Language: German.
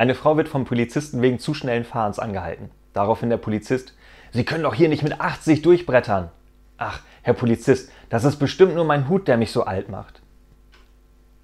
Eine Frau wird vom Polizisten wegen zu schnellen Fahrens angehalten. Daraufhin der Polizist, Sie können doch hier nicht mit 80 durchbrettern. Ach, Herr Polizist, das ist bestimmt nur mein Hut, der mich so alt macht.